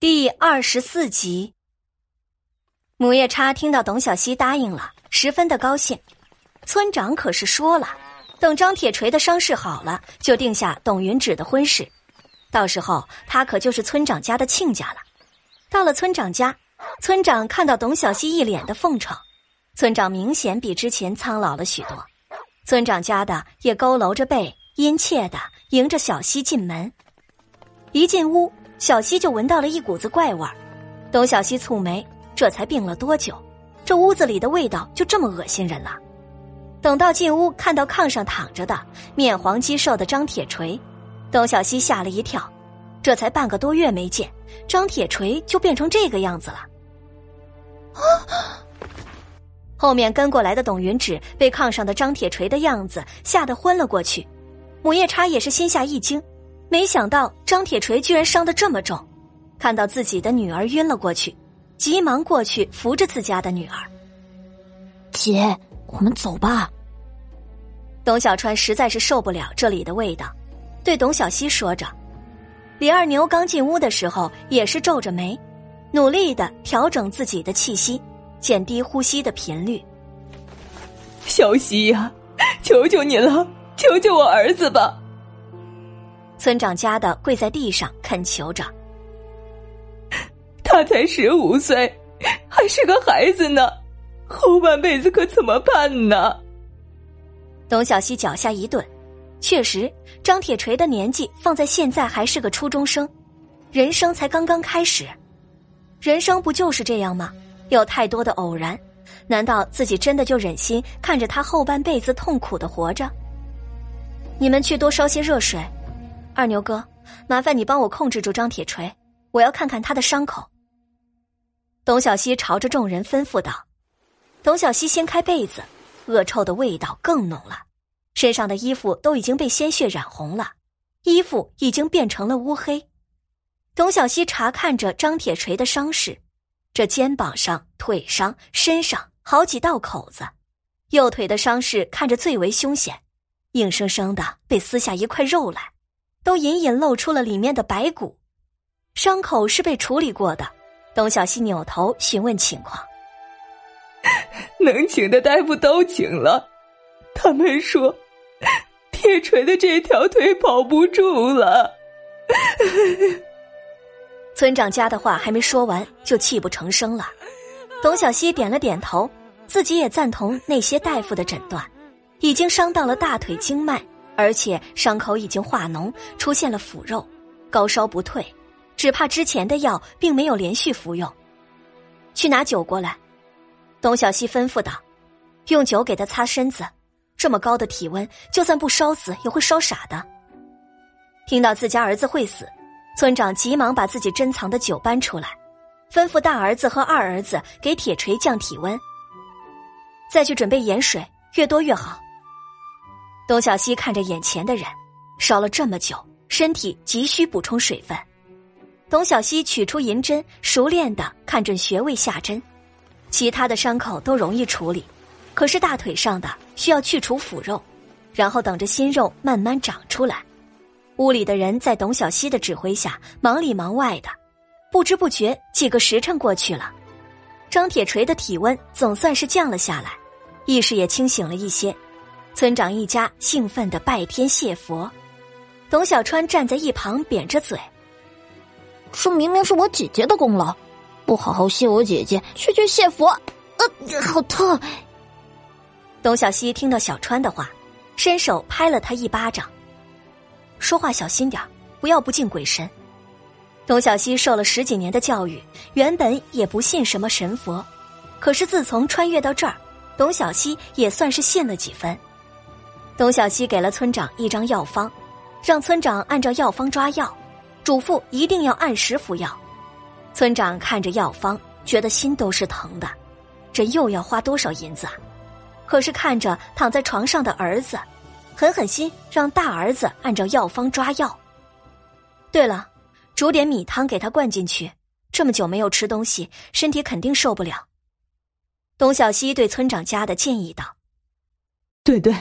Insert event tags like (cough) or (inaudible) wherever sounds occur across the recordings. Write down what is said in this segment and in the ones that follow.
第二十四集，母夜叉听到董小希答应了，十分的高兴。村长可是说了，等张铁锤的伤势好了，就定下董云芷的婚事，到时候他可就是村长家的亲家了。到了村长家，村长看到董小希一脸的奉承，村长明显比之前苍老了许多。村长家的也佝偻着背，殷切的迎着小希进门。一进屋。小西就闻到了一股子怪味儿，董小西蹙眉，这才病了多久？这屋子里的味道就这么恶心人了。等到进屋看到炕上躺着的面黄肌瘦的张铁锤，董小西吓了一跳。这才半个多月没见，张铁锤就变成这个样子了。(gasps) 后面跟过来的董云芷被炕上的张铁锤的样子吓得昏了过去，母夜叉也是心下一惊。没想到张铁锤居然伤得这么重，看到自己的女儿晕了过去，急忙过去扶着自家的女儿。姐，我们走吧。董小川实在是受不了这里的味道，对董小希说着。李二牛刚进屋的时候也是皱着眉，努力的调整自己的气息，减低呼吸的频率。小希呀，求求你了，救救我儿子吧！村长家的跪在地上恳求着：“ (laughs) 他才十五岁，还是个孩子呢，后半辈子可怎么办呢？”董小希脚下一顿，确实，张铁锤的年纪放在现在还是个初中生，人生才刚刚开始，人生不就是这样吗？有太多的偶然，难道自己真的就忍心看着他后半辈子痛苦的活着？你们去多烧些热水。二牛哥，麻烦你帮我控制住张铁锤，我要看看他的伤口。董小希朝着众人吩咐道。董小希掀开被子，恶臭的味道更浓了，身上的衣服都已经被鲜血染红了，衣服已经变成了乌黑。董小希查看着张铁锤的伤势，这肩膀上、腿上、身上好几道口子，右腿的伤势看着最为凶险，硬生生的被撕下一块肉来。都隐隐露出了里面的白骨，伤口是被处理过的。董小希扭头询问情况，能请的大夫都请了，他们说铁锤的这条腿保不住了。(laughs) 村长家的话还没说完，就泣不成声了。董小希点了点头，自己也赞同那些大夫的诊断，已经伤到了大腿经脉。而且伤口已经化脓，出现了腐肉，高烧不退，只怕之前的药并没有连续服用。去拿酒过来，董小希吩咐道：“用酒给他擦身子，这么高的体温，就算不烧死也会烧傻的。”听到自家儿子会死，村长急忙把自己珍藏的酒搬出来，吩咐大儿子和二儿子给铁锤降体温，再去准备盐水，越多越好。董小希看着眼前的人，烧了这么久，身体急需补充水分。董小希取出银针，熟练的看准穴位下针。其他的伤口都容易处理，可是大腿上的需要去除腐肉，然后等着新肉慢慢长出来。屋里的人在董小希的指挥下忙里忙外的，不知不觉几个时辰过去了。张铁锤的体温总算是降了下来，意识也清醒了一些。村长一家兴奋的拜天谢佛，董小川站在一旁扁着嘴：“这明明是我姐姐的功劳，不好好谢我姐姐，却去谢佛，呃，好痛！”董小希听到小川的话，伸手拍了他一巴掌：“说话小心点不要不敬鬼神。”董小希受了十几年的教育，原本也不信什么神佛，可是自从穿越到这儿，董小希也算是信了几分。董小西给了村长一张药方，让村长按照药方抓药，嘱咐一定要按时服药。村长看着药方，觉得心都是疼的，这又要花多少银子啊？可是看着躺在床上的儿子，狠狠心让大儿子按照药方抓药。对了，煮点米汤给他灌进去，这么久没有吃东西，身体肯定受不了。董小西对村长家的建议道：“对对。”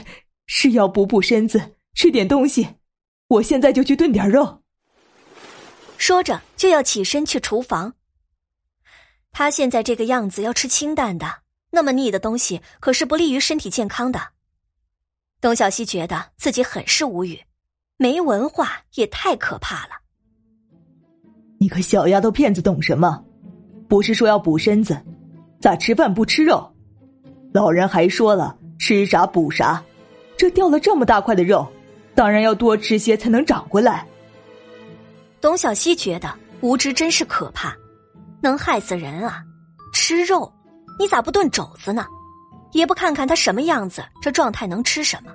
是要补补身子，吃点东西。我现在就去炖点肉。说着就要起身去厨房。他现在这个样子要吃清淡的，那么腻的东西可是不利于身体健康的。董小希觉得自己很是无语，没文化也太可怕了。你个小丫头片子懂什么？不是说要补身子，咋吃饭不吃肉？老人还说了，吃啥补啥。这掉了这么大块的肉，当然要多吃些才能长回来。董小希觉得无知真是可怕，能害死人啊！吃肉，你咋不炖肘子呢？也不看看他什么样子，这状态能吃什么？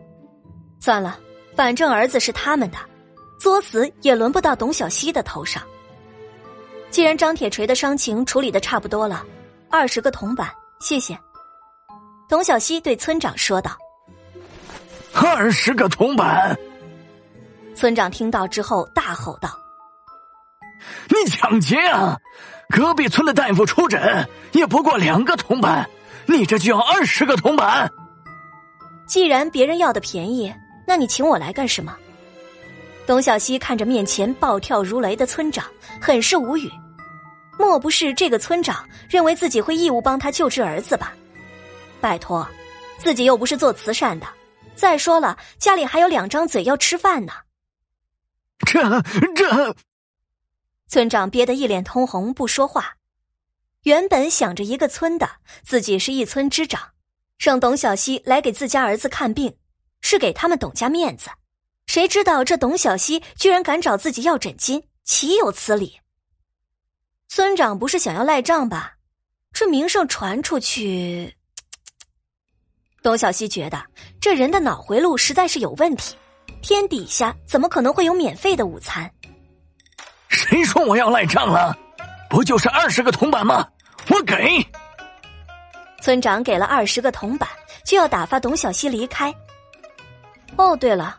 算了，反正儿子是他们的，作死也轮不到董小希的头上。既然张铁锤的伤情处理的差不多了，二十个铜板，谢谢。董小希对村长说道。二十个铜板！村长听到之后大吼道：“你抢劫啊！隔壁村的大夫出诊也不过两个铜板，你这就要二十个铜板！既然别人要的便宜，那你请我来干什么？”董小希看着面前暴跳如雷的村长，很是无语。莫不是这个村长认为自己会义务帮他救治儿子吧？拜托，自己又不是做慈善的。再说了，家里还有两张嘴要吃饭呢。这这，村长憋得一脸通红，不说话。原本想着一个村的，自己是一村之长，让董小西来给自家儿子看病，是给他们董家面子。谁知道这董小西居然敢找自己要诊金，岂有此理！村长不是想要赖账吧？这名声传出去……董小希觉得这人的脑回路实在是有问题，天底下怎么可能会有免费的午餐？谁说我要赖账了？不就是二十个铜板吗？我给。村长给了二十个铜板，就要打发董小希离开。哦，对了，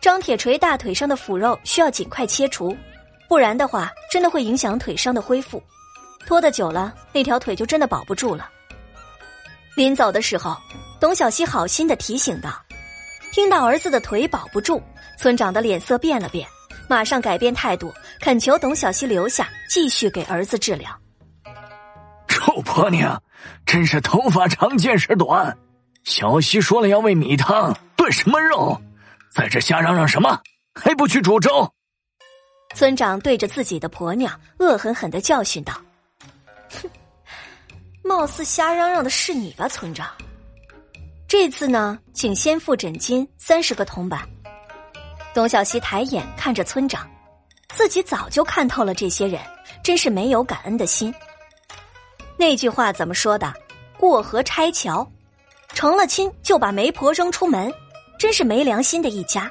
张铁锤大腿上的腐肉需要尽快切除，不然的话真的会影响腿伤的恢复，拖得久了那条腿就真的保不住了。临走的时候。董小希好心的提醒道：“听到儿子的腿保不住，村长的脸色变了变，马上改变态度，恳求董小希留下，继续给儿子治疗。”臭婆娘，真是头发长见识短！小希说了要喂米汤炖什么肉，在这瞎嚷嚷什么？还不去煮粥！村长对着自己的婆娘恶狠狠的教训道：“哼，貌似瞎嚷嚷的是你吧，村长？”这次呢，请先付诊金三十个铜板。董小希抬眼看着村长，自己早就看透了这些人，真是没有感恩的心。那句话怎么说的？过河拆桥，成了亲就把媒婆扔出门，真是没良心的一家。